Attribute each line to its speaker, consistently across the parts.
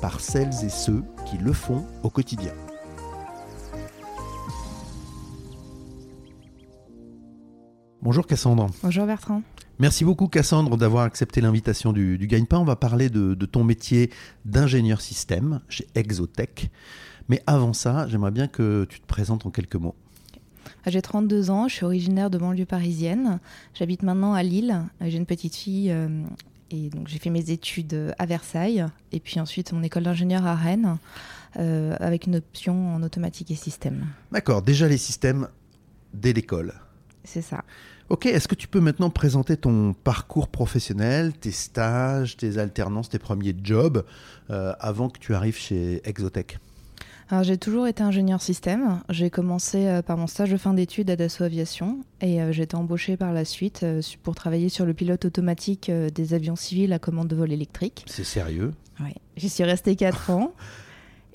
Speaker 1: par celles et ceux qui le font au quotidien. Bonjour Cassandre.
Speaker 2: Bonjour Bertrand.
Speaker 1: Merci beaucoup Cassandre d'avoir accepté l'invitation du, du Gagne-Pain. On va parler de, de ton métier d'ingénieur système chez Exotech. Mais avant ça, j'aimerais bien que tu te présentes en quelques mots.
Speaker 2: J'ai 32 ans, je suis originaire de banlieue parisienne. J'habite maintenant à Lille. J'ai une petite fille euh, et donc j'ai fait mes études à Versailles et puis ensuite mon école d'ingénieur à Rennes euh, avec une option en automatique et système.
Speaker 1: D'accord, déjà les systèmes dès l'école.
Speaker 2: C'est ça.
Speaker 1: Ok, est-ce que tu peux maintenant présenter ton parcours professionnel, tes stages, tes alternances, tes premiers jobs euh, avant que tu arrives chez Exotech?
Speaker 2: Alors j'ai toujours été ingénieur système. J'ai commencé euh, par mon stage de fin d'études à Dassault Aviation et euh, j'ai été embauchée par la suite euh, pour travailler sur le pilote automatique des avions civils à commande de vol électrique.
Speaker 1: C'est sérieux?
Speaker 2: Oui, j'y suis restée 4 ans.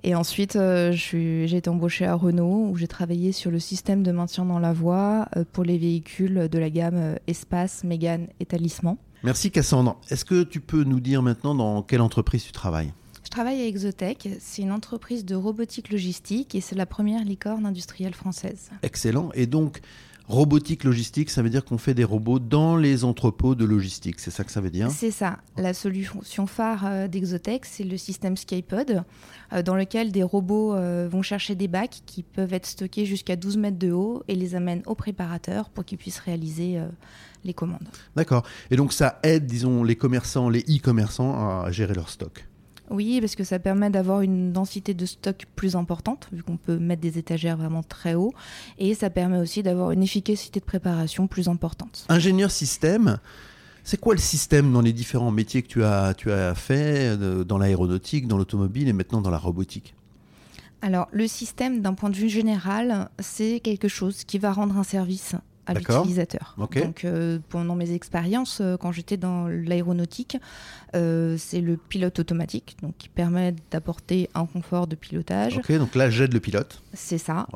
Speaker 2: Et ensuite, j'ai été embauchée à Renault où j'ai travaillé sur le système de maintien dans la voie pour les véhicules de la gamme Espace, Mégane et Talisman.
Speaker 1: Merci Cassandre. Est-ce que tu peux nous dire maintenant dans quelle entreprise tu travailles?
Speaker 2: Travaille à Exotech, c'est une entreprise de robotique logistique et c'est la première licorne industrielle française.
Speaker 1: Excellent. Et donc, robotique logistique, ça veut dire qu'on fait des robots dans les entrepôts de logistique, c'est ça que ça veut dire?
Speaker 2: C'est ça. La solution phare euh, d'Exotech, c'est le système Skypod, euh, dans lequel des robots euh, vont chercher des bacs qui peuvent être stockés jusqu'à 12 mètres de haut et les amènent au préparateur pour qu'ils puissent réaliser les commandes.
Speaker 1: D'accord. Et donc ça aide, disons, les commerçants, les e-commerçants à gérer leur stock?
Speaker 2: Oui, parce que ça permet d'avoir une densité de stock plus importante, vu qu'on peut mettre des étagères vraiment très haut, et ça permet aussi d'avoir une efficacité de préparation plus importante.
Speaker 1: Ingénieur système, c'est quoi le système dans les différents métiers que tu as, tu as fait, dans l'aéronautique, dans l'automobile et maintenant dans la robotique?
Speaker 2: Alors, le système, d'un point de vue général, c'est quelque chose qui va rendre un service à l'utilisateur. Donc euh, pendant mes expériences, euh, quand j'étais dans l'aéronautique, euh, c'est le pilote automatique, donc qui permet d'apporter un confort de pilotage.
Speaker 1: Ok, donc là j'aide le pilote.
Speaker 2: C'est ça.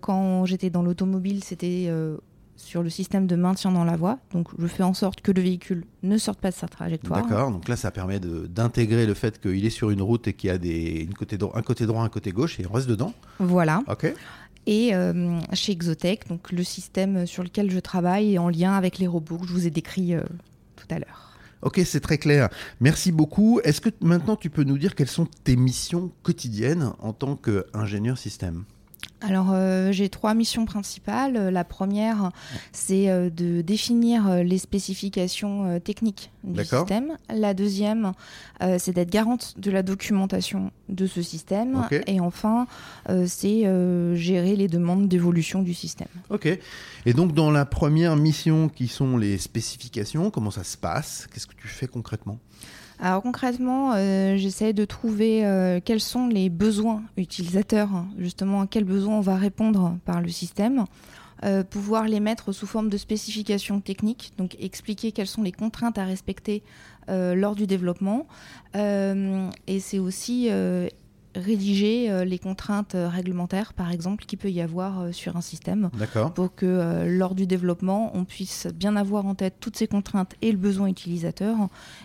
Speaker 2: quand j'étais dans l'automobile, c'était sur le système de maintien dans la voie. Donc je fais en sorte que le véhicule ne sorte pas de sa trajectoire.
Speaker 1: D'accord, donc là ça permet d'intégrer le fait qu'il est sur une route et qu'il y a des, une côté un côté droit, un côté gauche et on reste dedans.
Speaker 2: Voilà.
Speaker 1: Ok.
Speaker 2: Et euh, chez Exotech, donc le système sur lequel je travaille en lien avec les robots que je vous ai décrits euh, tout à l'heure.
Speaker 1: Ok, c'est très clair. Merci beaucoup. Est-ce que maintenant tu peux nous dire quelles sont tes missions quotidiennes en tant qu'ingénieur système?
Speaker 2: Alors, euh, j'ai trois missions principales. La première, c'est euh, de définir euh, les spécifications techniques du système. La deuxième, c'est d'être garante de la documentation de ce système. Et enfin, c'est gérer les demandes d'évolution du système.
Speaker 1: Ok. Et donc, dans la première mission, qui sont les spécifications, comment ça se passe? Qu'est-ce que tu fais concrètement?
Speaker 2: Alors concrètement, euh, j'essaie de trouver euh, quels sont les besoins utilisateurs, justement à quels besoins on va répondre par le système, euh, pouvoir les mettre sous forme de spécifications techniques, donc expliquer quelles sont les contraintes à respecter lors du développement. et c'est aussi rédiger euh, les contraintes euh, réglementaires, par exemple, qu'il peut y avoir euh, sur un système, pour que lors du développement, on puisse bien avoir en tête toutes ces contraintes et le besoin utilisateur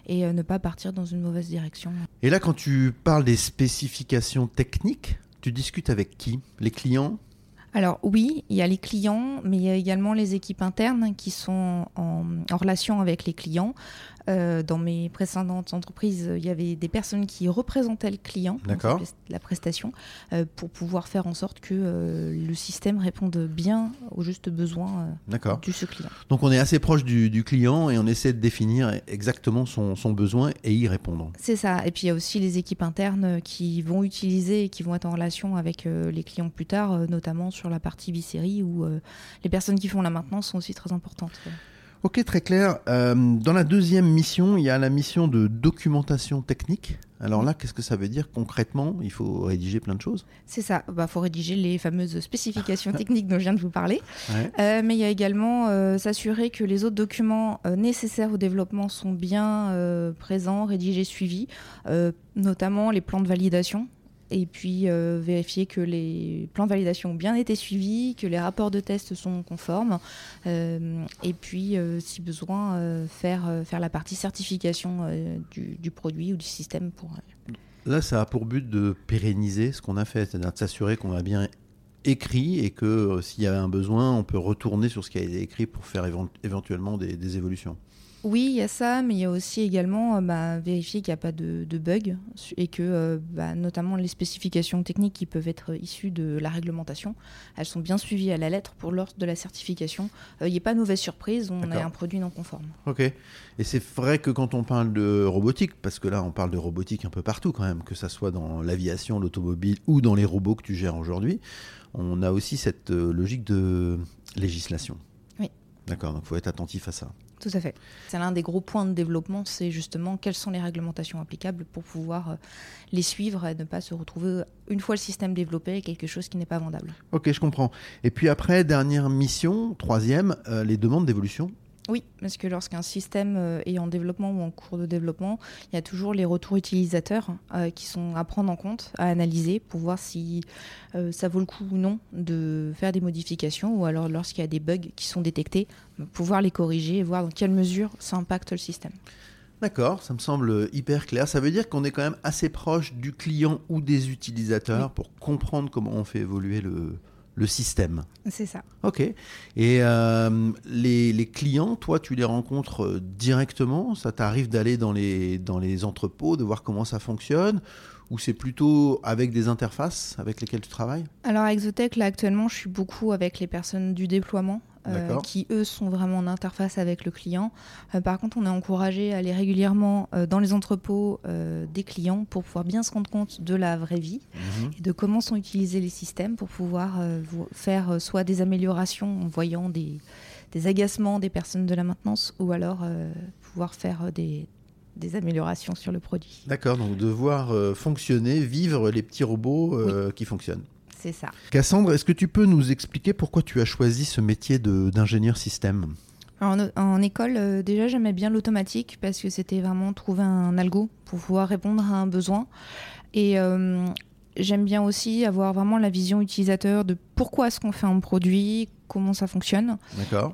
Speaker 2: et ne pas partir dans une mauvaise direction.
Speaker 1: Et là, quand tu parles des spécifications techniques, tu discutes avec qui? Les clients?
Speaker 2: Alors oui, il y a les clients, mais il y a également les équipes internes qui sont en, relation avec les clients. Euh, dans mes précédentes entreprises, il y avait des personnes qui représentaient le client, la prestation, euh, pour pouvoir faire en sorte que euh, le système réponde bien aux justes besoins de ce client.
Speaker 1: Donc on est assez proche du, client et on essaie de définir exactement son, son besoin et y répondre.
Speaker 2: C'est ça. Et puis il y a aussi les équipes internes qui vont utiliser et qui vont être en relation avec les clients plus tard, notamment sur la partie bicérie où les personnes qui font la maintenance sont aussi très importantes.
Speaker 1: Ok, très clair. Euh, dans la deuxième mission, il y a la mission de documentation technique. Alors là, qu'est-ce que ça veut dire concrètement? Il faut rédiger plein de choses
Speaker 2: C'est ça. Il bah, faut rédiger les fameuses spécifications techniques dont je viens de vous parler. Euh, mais il y a également euh, s'assurer que les autres documents euh, nécessaires au développement sont bien présents, rédigés, suivis, notamment les plans de validation et puis euh, vérifier que les plans de validation ont bien été suivis, que les rapports de test sont conformes, euh, et puis euh, si besoin faire, faire la partie certification du, du, produit ou du système pour...
Speaker 1: Là, ça a pour but de pérenniser ce qu'on a fait, c'est-à-dire de s'assurer qu'on a bien écrit et que s'il y a un besoin, on peut retourner sur ce qui a été écrit pour faire éventuellement des évolutions.
Speaker 2: Oui, il y a ça, mais il y a aussi également euh, bah, vérifier qu'il n'y a pas de, de bug et que euh, bah, notamment les spécifications techniques qui peuvent être issues de la réglementation, elles sont bien suivies à la lettre pour lors de la certification. Euh, il n'y a pas de mauvaise surprise, on a un produit non conforme.
Speaker 1: Ok. Et c'est vrai que quand on parle de robotique, parce que là on parle de robotique un peu partout quand même, que ce soit dans l'aviation, l'automobile ou dans les robots que tu gères aujourd'hui, on a aussi cette logique de législation.
Speaker 2: Oui.
Speaker 1: D'accord, donc il faut être attentif à ça.
Speaker 2: Tout à fait. C'est l'un des gros points de développement, c'est justement quelles sont les réglementations applicables pour pouvoir euh, les suivre et ne pas se retrouver, une fois le système développé, quelque chose qui n'est pas vendable.
Speaker 1: Ok, je comprends. Et puis après, dernière mission, troisième, euh, les demandes d'évolution
Speaker 2: oui, parce que lorsqu'un système euh, est en développement ou en cours de développement, il y a toujours les retours utilisateurs euh, qui sont à prendre en compte, à analyser pour voir si euh, ça vaut le coup ou non de faire des modifications ou alors lorsqu'il y a des bugs qui sont détectés, pouvoir les corriger et voir dans quelle mesure ça impacte le système.
Speaker 1: D'accord, ça me semble hyper clair. Ça veut dire qu'on est quand même assez proche du client ou des utilisateurs pour comprendre comment on fait évoluer le, le système.
Speaker 2: C'est ça.
Speaker 1: Ok. Et euh, les, clients, toi, tu les rencontres euh, directement? Ça t'arrive d'aller dans les, dans les entrepôts, de voir comment ça fonctionne? Ou c'est plutôt avec des interfaces avec lesquelles tu travailles?
Speaker 2: Alors à Exotech, là actuellement, je suis beaucoup avec les personnes du déploiement. Euh, qui eux sont vraiment en interface avec le client. Euh, par contre, on est encouragé à aller régulièrement euh, dans les entrepôts des clients pour pouvoir bien se rendre compte de la vraie vie mhm. et de comment sont utilisés les systèmes pour pouvoir faire soit des améliorations en voyant des, des, agacements des personnes de la maintenance ou alors pouvoir faire des, des améliorations sur le produit.
Speaker 1: D'accord, donc de voir fonctionner, vivre les petits robots qui fonctionnent.
Speaker 2: C'est ça.
Speaker 1: Cassandre, est-ce que tu peux nous expliquer pourquoi tu as choisi ce métier d'ingénieur système?
Speaker 2: En, école, euh, déjà, j'aimais bien l'automatique parce que c'était vraiment trouver un algo pour pouvoir répondre à un besoin. Et euh, j'aime bien aussi avoir vraiment la vision utilisateur de pourquoi est-ce qu'on fait un produit, comment ça fonctionne.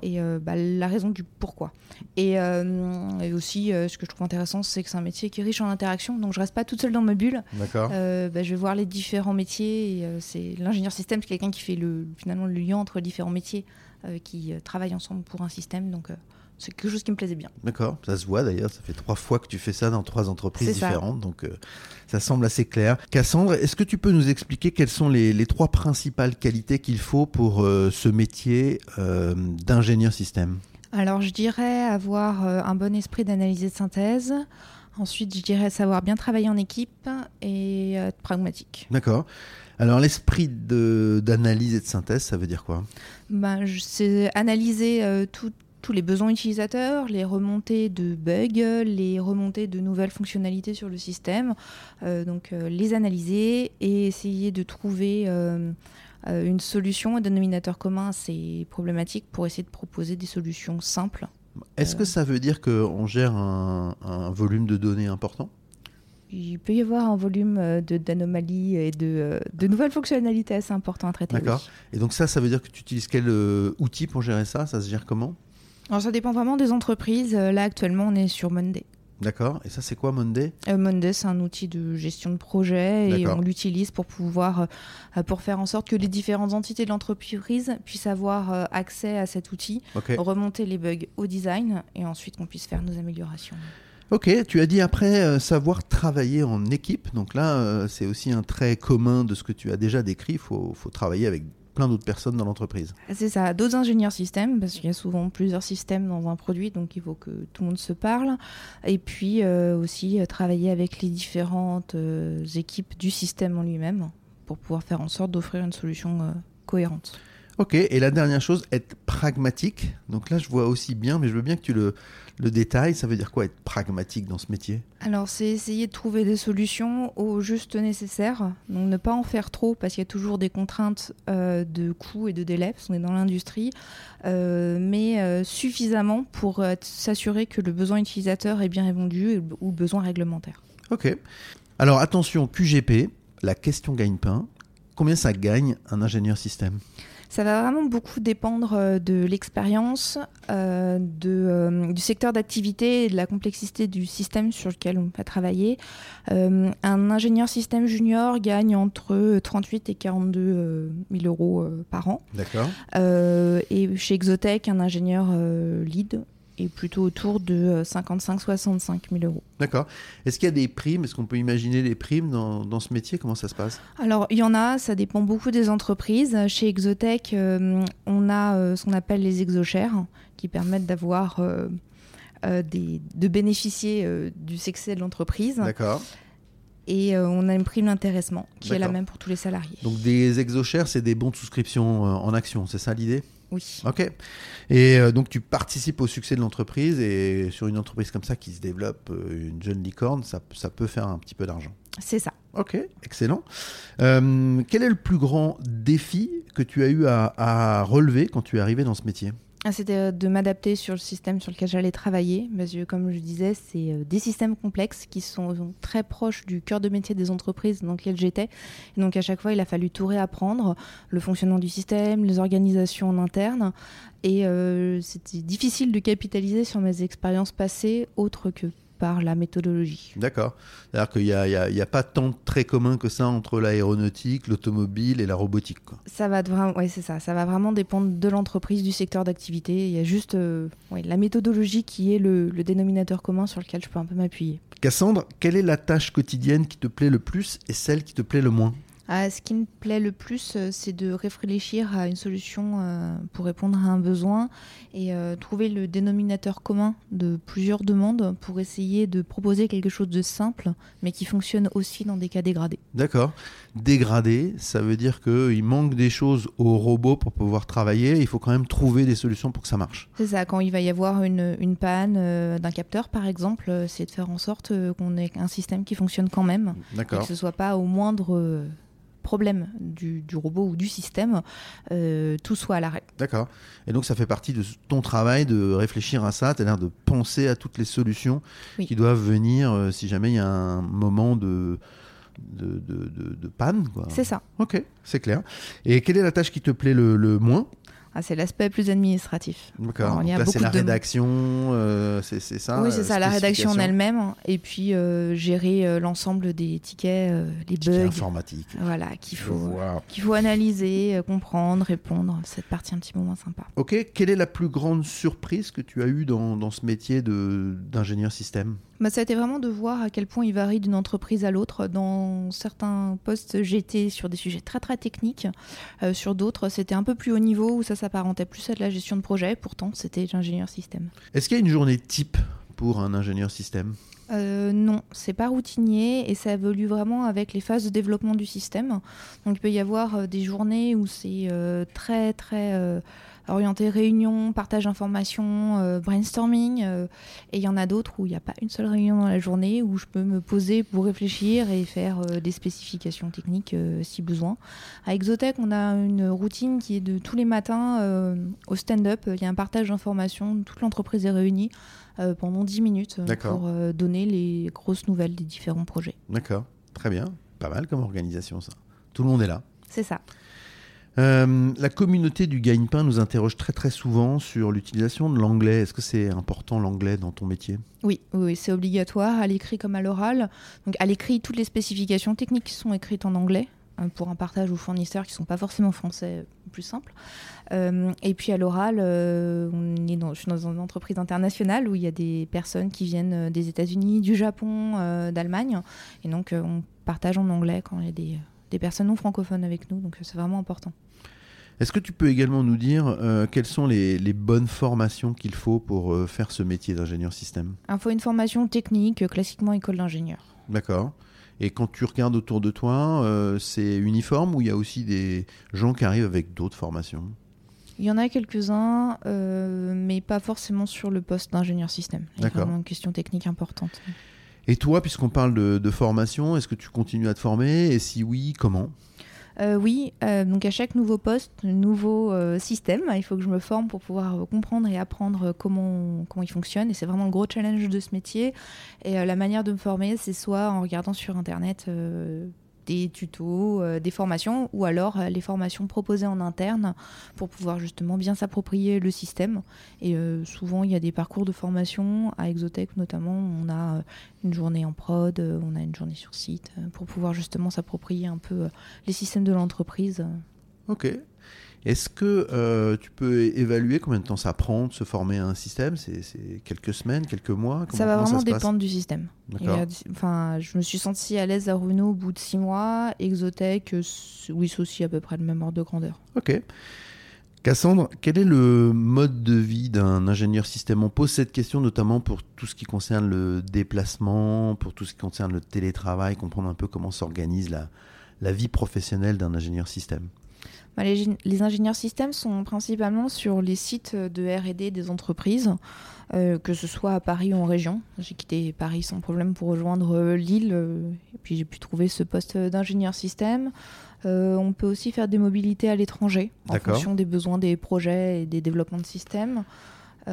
Speaker 2: Et euh, bah, la raison du pourquoi. Et, euh, aussi, euh, ce que je trouve intéressant, c'est que c'est un métier qui est riche en interaction. Donc, je reste pas toute seule dans ma bulle.
Speaker 1: D'accord.
Speaker 2: Bah, je vais voir les différents métiers. Et, c'est l'ingénieur système, c'est quelqu'un qui fait le, finalement le lien entre différents métiers qui travaillent ensemble pour un système. Donc, c'est quelque chose qui me plaisait bien.
Speaker 1: D'accord, ça se voit d'ailleurs, ça fait trois fois que tu fais ça dans trois entreprises différentes, donc euh, ça semble assez clair. Cassandre, est-ce que tu peux nous expliquer quelles sont les, trois principales qualités qu'il faut pour euh, ce métier? Euh, d'ingénieur système
Speaker 2: Alors je dirais avoir un bon esprit d'analyse et de synthèse. Ensuite, je dirais savoir bien travailler en équipe et être pragmatique.
Speaker 1: D'accord. Alors l'esprit d'analyse et de synthèse, ça veut dire quoi?
Speaker 2: Ben, C'est analyser tout tous les besoins utilisateurs, les remontées de bugs, les remontées de nouvelles fonctionnalités sur le système, euh, donc euh, les analyser et essayer de trouver euh, une solution, un dénominateur commun à ces problématiques pour essayer de proposer des solutions simples.
Speaker 1: Est-ce que ça veut dire qu'on gère un, volume de données important?
Speaker 2: Il peut y avoir un volume d'anomalies et de, de, nouvelles fonctionnalités assez importantes à traiter.
Speaker 1: D'accord. Et donc ça, ça veut dire que tu utilises quel outil pour gérer ça? Ça se gère comment?
Speaker 2: Alors ça dépend vraiment des entreprises. Euh, là actuellement on est sur Monday.
Speaker 1: D'accord. Et ça, c'est quoi Monday
Speaker 2: euh, Monday, c'est un outil de gestion de projet et on l'utilise pour pouvoir, euh, pour faire en sorte que les différentes entités de l'entreprise puissent avoir accès à cet outil, remonter les bugs au design et ensuite qu'on puisse faire nos améliorations.
Speaker 1: Ok, tu as dit après savoir travailler en équipe. Donc là, c'est aussi un trait commun de ce que tu as déjà décrit. Il faut, faut travailler avec plein d'autres personnes dans l'entreprise.
Speaker 2: C'est ça, d'autres ingénieurs systèmes, parce qu'il y a souvent plusieurs systèmes dans un produit, donc il faut que tout le monde se parle. Et puis euh, aussi euh, travailler avec les différentes euh, équipes du système en lui-même pour pouvoir faire en sorte d'offrir une solution cohérente.
Speaker 1: Ok, et la dernière chose, être pragmatique. Donc là, je vois aussi bien, mais je veux bien que tu le, le détailles. Ça veut dire quoi être pragmatique dans ce métier?
Speaker 2: Alors, c'est essayer de trouver des solutions au juste nécessaire. Donc, ne pas en faire trop parce qu'il y a toujours des contraintes euh, de coûts et de délais, parce qu'on est dans l'industrie, euh, mais euh, suffisamment pour s'assurer que le besoin utilisateur est bien répondu ou besoin réglementaire.
Speaker 1: Ok. Alors, attention, QGP, la question gagne-pain. Combien ça gagne un ingénieur système?
Speaker 2: Ça va vraiment beaucoup dépendre euh, de l'expérience, euh, euh, du secteur d'activité et de la complexité du système sur lequel on va travailler. un ingénieur système junior gagne entre 38 et 42 000 euros par an.
Speaker 1: D'accord.
Speaker 2: et chez Exotech, un ingénieur lead est plutôt autour de 55-65 euh, 000 euros.
Speaker 1: D'accord. Est-ce qu'il y a des primes? Est-ce qu'on peut imaginer des primes dans, dans, ce métier? Comment ça se passe?
Speaker 2: Alors, il y en a, ça dépend beaucoup des entreprises. Chez Exotech, euh, on a euh, ce qu'on appelle les exochères, qui permettent d'avoir des, de bénéficier du succès de l'entreprise.
Speaker 1: D'accord.
Speaker 2: Et on a une prime d'intéressement qui est la même pour tous les salariés.
Speaker 1: Donc des exochères, c'est des bons de souscription en action, c'est ça l'idée?
Speaker 2: Oui.
Speaker 1: Ok. Et euh, donc tu participes au succès de l'entreprise et sur une entreprise comme ça qui se développe, euh, une jeune licorne, ça, ça peut faire un petit peu d'argent.
Speaker 2: C'est ça.
Speaker 1: Ok, excellent. Euh, quel est le plus grand défi que tu as eu à, à relever quand tu es arrivé dans ce métier?
Speaker 2: C'était euh, de m'adapter sur le système sur lequel j'allais travailler, comme je disais, c'est euh, des systèmes complexes qui sont très proches du cœur de métier des entreprises dans lesquelles j'étais. Donc à chaque fois, il a fallu tout réapprendre, le fonctionnement du système, les organisations en interne. Et euh, c'était difficile de capitaliser sur mes expériences passées autres que par la méthodologie.
Speaker 1: D'accord. C'est-à-dire qu'il n'y a, a, pas tant de traits communs que ça entre l'aéronautique, l'automobile et la robotique.
Speaker 2: Ça va vraiment, ouais, c'est ça. Ça va vraiment dépendre de l'entreprise, du secteur d'activité. Il y a juste euh, la méthodologie qui est le, le, dénominateur commun sur lequel je peux un peu m'appuyer.
Speaker 1: Cassandre, quelle est la tâche quotidienne qui te plaît le plus et celle qui te plaît le moins?
Speaker 2: Ah, ce qui me plaît le plus, euh, c'est de réfléchir à une solution euh, pour répondre à un besoin et euh, trouver le dénominateur commun de plusieurs demandes pour essayer de proposer quelque chose de simple, mais qui fonctionne aussi dans des cas dégradés.
Speaker 1: D'accord. Dégradé, ça veut dire qu'il manque des choses au robot pour pouvoir travailler. Il faut quand même trouver des solutions pour que ça marche.
Speaker 2: C'est ça. Quand il va y avoir une, une panne d'un capteur, par exemple, c'est de faire en sorte qu'on ait un système qui fonctionne quand même.
Speaker 1: D'accord.
Speaker 2: Que ce soit pas au moindre problème du, robot ou du système, euh, tout soit à l'arrêt.
Speaker 1: D'accord. Et donc ça fait partie de ton travail de réfléchir à ça, c'est-à-dire de penser à toutes les solutions qui doivent venir euh, si jamais il y a un moment de, de, de, panne.
Speaker 2: C'est ça.
Speaker 1: Ok, c'est clair. Et quelle est la tâche qui te plaît le moins?
Speaker 2: Ah, c'est l'aspect plus administratif.
Speaker 1: D'accord. Là, c'est la rédaction, euh, c'est ça
Speaker 2: Oui, c'est ça, la rédaction en elle-même. Et puis, euh, gérer euh, l'ensemble des tickets, les bugs.
Speaker 1: informatiques.
Speaker 2: Voilà, qu'il faut, qu'il faut analyser, comprendre, répondre. Cette partie un petit peu moins sympa.
Speaker 1: Ok. Quelle est la plus grande surprise que tu as eue dans, dans ce métier d'ingénieur système?
Speaker 2: Bah, ça a été vraiment de voir à quel point il varie d'une entreprise à l'autre. Dans certains postes, j'étais sur des sujets très très techniques. Euh, sur d'autres, c'était un peu plus haut niveau où ça s'apparentait plus à de la gestion de projet. Pourtant, c'était l'ingénieur système.
Speaker 1: Est-ce qu'il y a une journée type pour un ingénieur système?
Speaker 2: Euh, non, c'est pas routinier et ça évolue vraiment avec les phases de développement du système. Donc il peut y avoir euh, des journées où c'est euh, très très orienté réunion, partage d'informations, euh, brainstorming. Euh, et il y en a d'autres où il n'y a pas une seule réunion dans la journée, où je peux me poser pour réfléchir et faire euh, des spécifications techniques si besoin. À Exotech, on a une routine qui est de tous les matins au stand-up. Il y a un partage d'informations, toute l'entreprise est réunie pendant 10 minutes pour donner les grosses nouvelles des différents projets.
Speaker 1: D'accord, très bien. Pas mal comme organisation ça. Tout le monde est là.
Speaker 2: C'est ça.
Speaker 1: Euh, la communauté du gagne-pain nous interroge très très souvent sur l'utilisation de l'anglais. Est-ce que c'est important l'anglais dans ton métier?
Speaker 2: Oui, oui c'est obligatoire à l'écrit comme à l'oral. Donc à l'écrit, toutes les spécifications techniques sont écrites en anglais pour un partage aux fournisseurs qui ne sont pas forcément français, plus simple. Euh, et puis à l'oral, euh, on est dans, je suis dans une entreprise internationale où il y a des personnes qui viennent des États-Unis, du Japon, d'Allemagne. Et donc on partage en anglais quand il y a des, des personnes non francophones avec nous. Donc c'est vraiment important.
Speaker 1: Est-ce que tu peux également nous dire euh, quelles sont les, bonnes formations qu'il faut pour euh, faire ce métier d'ingénieur système?
Speaker 2: Il faut une formation technique, euh, classiquement école d'ingénieur.
Speaker 1: D'accord. Et quand tu regardes autour de toi, c'est uniforme ou il y a aussi des gens qui arrivent avec d'autres formations?
Speaker 2: Il y en a quelques-uns, euh, mais pas forcément sur le poste d'ingénieur système.
Speaker 1: D'accord.
Speaker 2: vraiment une question technique importante.
Speaker 1: Et toi, puisqu'on parle de, de formation, est-ce que tu continues à te former? Et si oui, comment?
Speaker 2: Euh, oui, euh, donc à chaque nouveau poste, nouveau euh, système, il faut que je me forme pour pouvoir comprendre et apprendre comment, comment il fonctionne. Et c'est vraiment le gros challenge de ce métier. Et la manière de me former, c'est soit en regardant sur Internet des tutos, euh, des formations, ou alors euh, les formations proposées en interne pour pouvoir justement bien s'approprier le système. Et euh, souvent, il y a des parcours de formation à Exotech notamment. On a une journée en prod, on a une journée sur site pour pouvoir justement s'approprier un peu les systèmes de l'entreprise.
Speaker 1: Ok. Est-ce que euh, tu peux évaluer combien de temps ça prend de se former à un système? C'est quelques semaines, quelques mois?
Speaker 2: Ça va vraiment dépendre du système. Enfin, je me suis sentie à l'aise à Runo au bout de six mois. Exotech, oui, c'est aussi à peu près le même ordre de grandeur.
Speaker 1: Ok. Cassandre, quel est le mode de vie d'un ingénieur système? On pose cette question notamment pour tout ce qui concerne le déplacement, pour tout ce qui concerne le télétravail, comprendre un peu comment s'organise la, la vie professionnelle d'un ingénieur système.
Speaker 2: Bah, les, gén- les ingénieurs systèmes sont principalement sur les sites de R&D des entreprises, euh, que ce soit à Paris ou en région. J'ai quitté Paris sans problème pour rejoindre euh, Lille, euh, et puis j'ai pu trouver ce poste d'ingénieur système. Euh, on peut aussi faire des mobilités à l'étranger, en fonction des besoins des projets et des développements de systèmes.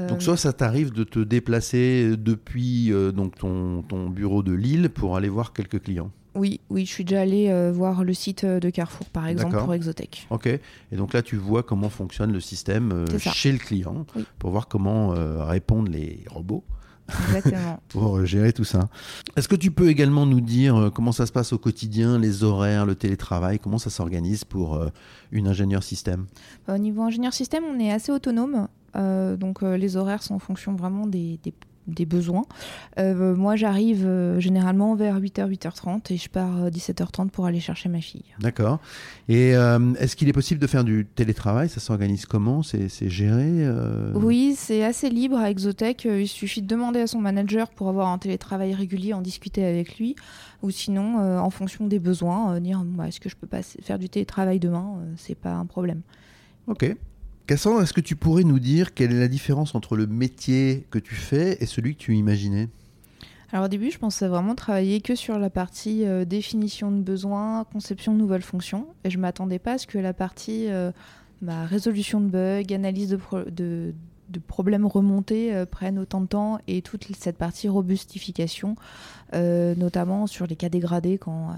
Speaker 1: Donc soit ça t'arrive de te déplacer depuis donc ton, ton bureau de Lille pour aller voir quelques clients.
Speaker 2: Oui, oui, je suis déjà allée euh, voir le site de Carrefour, par exemple, pour Exotech.
Speaker 1: Ok. Et donc là, tu vois comment fonctionne le système euh, chez le client
Speaker 2: Oui.
Speaker 1: pour voir comment euh, répondent les robots
Speaker 2: Exactement.
Speaker 1: pour euh, gérer tout ça. Est-ce que tu peux également nous dire euh, comment ça se passe au quotidien, les horaires, le télétravail, comment ça s'organise pour euh, une ingénieure système?
Speaker 2: Au niveau ingénieur système, on est assez autonome. Euh, donc euh, les horaires sont en fonction vraiment des, des- des besoins. Euh, moi, j'arrive euh, généralement vers 8h, 8h30 et je pars euh, 17h30 pour aller chercher ma fille.
Speaker 1: D'accord. Et euh, est-ce qu'il est possible de faire du télétravail? Ça s'organise comment? C'est géré euh?
Speaker 2: Oui, c'est assez libre à Exotech. Euh, Il suffit de demander à son manager pour avoir un télétravail régulier, en discuter avec lui. Ou sinon, euh, en fonction des besoins, euh, dire Bah, est-ce que je peux pas faire du télétravail demain? Euh, C'est pas un problème.
Speaker 1: Ok. Cassandre, est-ce que tu pourrais nous dire quelle est la différence entre le métier que tu fais et celui que tu imaginais?
Speaker 2: Alors au début, je pensais vraiment travailler que sur la partie euh, définition de besoins, conception de nouvelles fonctions. Et je m'attendais pas à ce que la partie euh, bah, résolution de bugs, analyse de, pro- de- de problèmes remontés euh, prenne autant de temps et toute cette partie robustification, euh, notamment sur les cas dégradés quand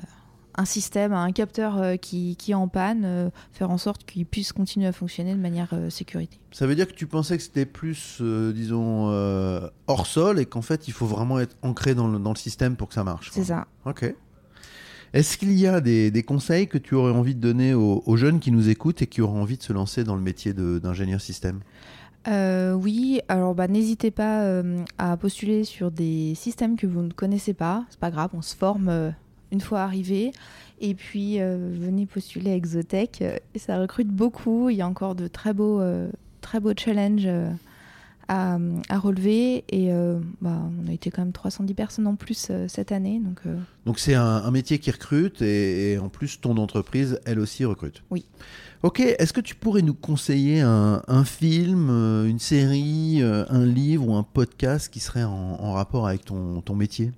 Speaker 2: un système un capteur euh, qui, qui est en panne, euh, faire en sorte qu'il puisse continuer à fonctionner de manière euh, sécurité.
Speaker 1: Ça veut dire que tu pensais que c'était plus, disons, hors sol et qu'en fait, il faut vraiment être ancré dans le, dans le système pour que ça marche.
Speaker 2: C'est ça.
Speaker 1: Ok. Est-ce qu'il y a des, des conseils que tu aurais envie de donner aux, aux jeunes qui nous écoutent et qui auraient envie de se lancer dans le métier d'ingénieur système?
Speaker 2: Euh, oui, alors bah, n'hésitez pas euh, à postuler sur des systèmes que vous ne connaissez pas. C'est pas grave, on se forme euh, une fois arrivé. Et puis euh, venez postuler à Exotech. ça recrute beaucoup. Il y a encore de très beaux, euh, très beaux challenges euh, à, à relever. Et bah, on a été quand même 310 personnes en plus cette année. Donc
Speaker 1: Donc c'est un, un métier qui recrute et, et en plus ton entreprise, elle aussi recrute.
Speaker 2: Oui.
Speaker 1: Ok, est-ce que tu pourrais nous conseiller un, un film, une série, un livre ou un podcast qui serait en, en rapport avec ton, ton métier?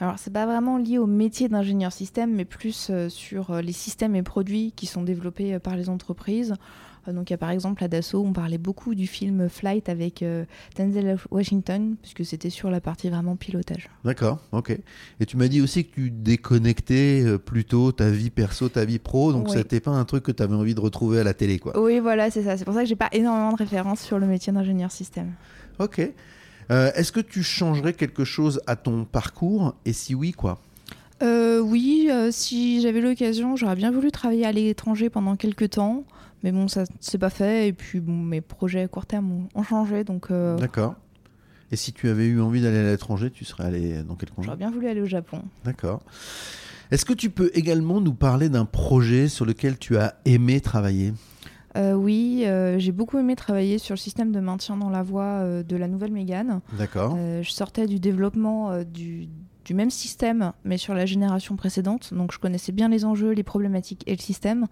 Speaker 2: Alors, c'est pas vraiment lié au métier d'ingénieur système, mais plus euh, sur euh, les systèmes et produits qui sont développés euh, par les entreprises. Donc, il y a par exemple à Dassault, on parlait beaucoup du film Flight avec euh, Denzel Washington, puisque c'était sur la partie vraiment pilotage.
Speaker 1: D'accord, ok. Et tu m'as dit aussi que tu déconnectais euh, plutôt ta vie perso, ta vie pro, donc
Speaker 2: Oui.
Speaker 1: c'était pas un truc que tu avais envie de retrouver à la télé, quoi.
Speaker 2: Oui, voilà, c'est ça. C'est pour ça que j'ai pas énormément de références sur le métier d'ingénieur système.
Speaker 1: Ok. Euh, Est-ce que tu changerais quelque chose à ton parcours Et si oui, quoi?
Speaker 2: Euh, oui, euh, si j'avais l'occasion, j'aurais bien voulu travailler à l'étranger pendant quelques temps. Mais bon, ça s'est pas fait. Et puis, bon, mes projets à court terme ont, changé. Donc, euh,
Speaker 1: D'accord. Et si tu avais eu envie d'aller à l'étranger, tu serais allé dans quel congé
Speaker 2: j'aurais bien voulu aller au Japon.
Speaker 1: D'accord. Est-ce que tu peux également nous parler d'un projet sur lequel tu as aimé travailler?
Speaker 2: Euh, oui, euh, j'ai beaucoup aimé travailler sur le système de maintien dans la voie euh, de la nouvelle Mégane.
Speaker 1: D'accord.
Speaker 2: Je sortais du développement du, du même système, mais sur la génération précédente. Donc je connaissais bien les enjeux, les problématiques et le système,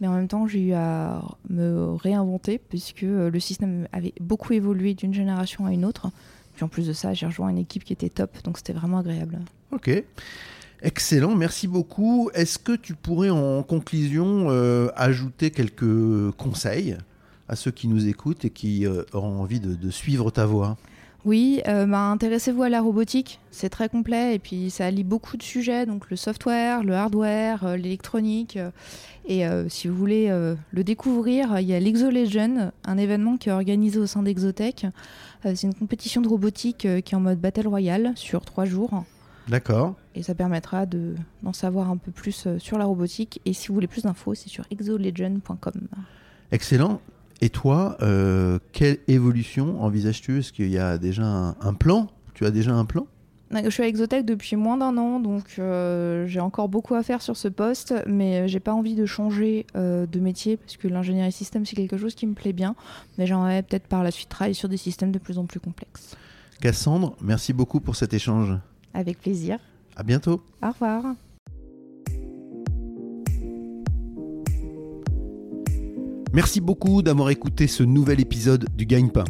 Speaker 2: mais en même temps j'ai eu à me réinventer puisque le système avait beaucoup évolué d'une génération à une autre. Puis en plus de ça, j'ai rejoint une équipe qui était top, donc c'était vraiment agréable.
Speaker 1: Ok. Excellent, merci beaucoup. Est-ce que tu pourrais en conclusion euh, ajouter quelques conseils à ceux qui nous écoutent et qui euh, auront envie de, suivre ta voie?
Speaker 2: Oui, euh, bah, intéressez-vous à la robotique, c'est très complet et puis ça allie beaucoup de sujets, donc le software, le hardware, l'électronique. et si vous voulez le découvrir, il y a l'ExoLegion, un événement qui est organisé au sein d'Exotech. c'est une compétition de robotique qui est en mode Battle Royale sur trois jours.
Speaker 1: D'accord.
Speaker 2: Et ça permettra d'en savoir un peu plus euh, sur la robotique. Et si vous voulez plus d'infos, c'est sur exolegend.com.
Speaker 1: Excellent. Et toi, euh, quelle évolution envisages-tu? Est-ce qu'il y a déjà un, plan? Tu as déjà un plan?
Speaker 2: Je suis à Exotech depuis moins d'un an, donc euh, j'ai encore beaucoup à faire sur ce poste, mais j'ai pas envie de changer de métier parce que l'ingénierie système c'est quelque chose qui me plaît bien, mais j'aimerais peut-être par la suite travailler sur des systèmes de plus en plus complexes.
Speaker 1: Cassandre, merci beaucoup pour cet échange.
Speaker 2: Avec plaisir.
Speaker 1: À bientôt.
Speaker 2: Au revoir.
Speaker 1: Merci beaucoup d'avoir écouté ce nouvel épisode du Gagne-Pain.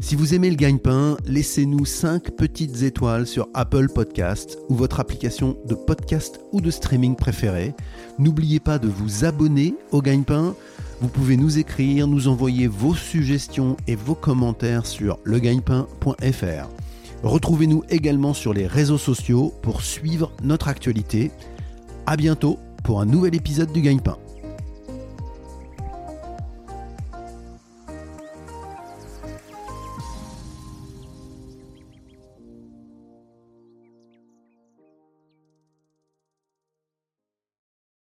Speaker 1: Si vous aimez le gagne-pain, laissez-nous 5 petites étoiles sur Apple Podcast ou votre application de podcast ou de streaming préférée. N'oubliez pas de vous abonner au gagne-pain. Vous pouvez nous écrire, nous envoyer vos suggestions et vos commentaires sur legagnepain.fr. Retrouvez-nous également sur les réseaux sociaux pour suivre notre actualité. À bientôt pour un nouvel épisode du Gagne-Pain.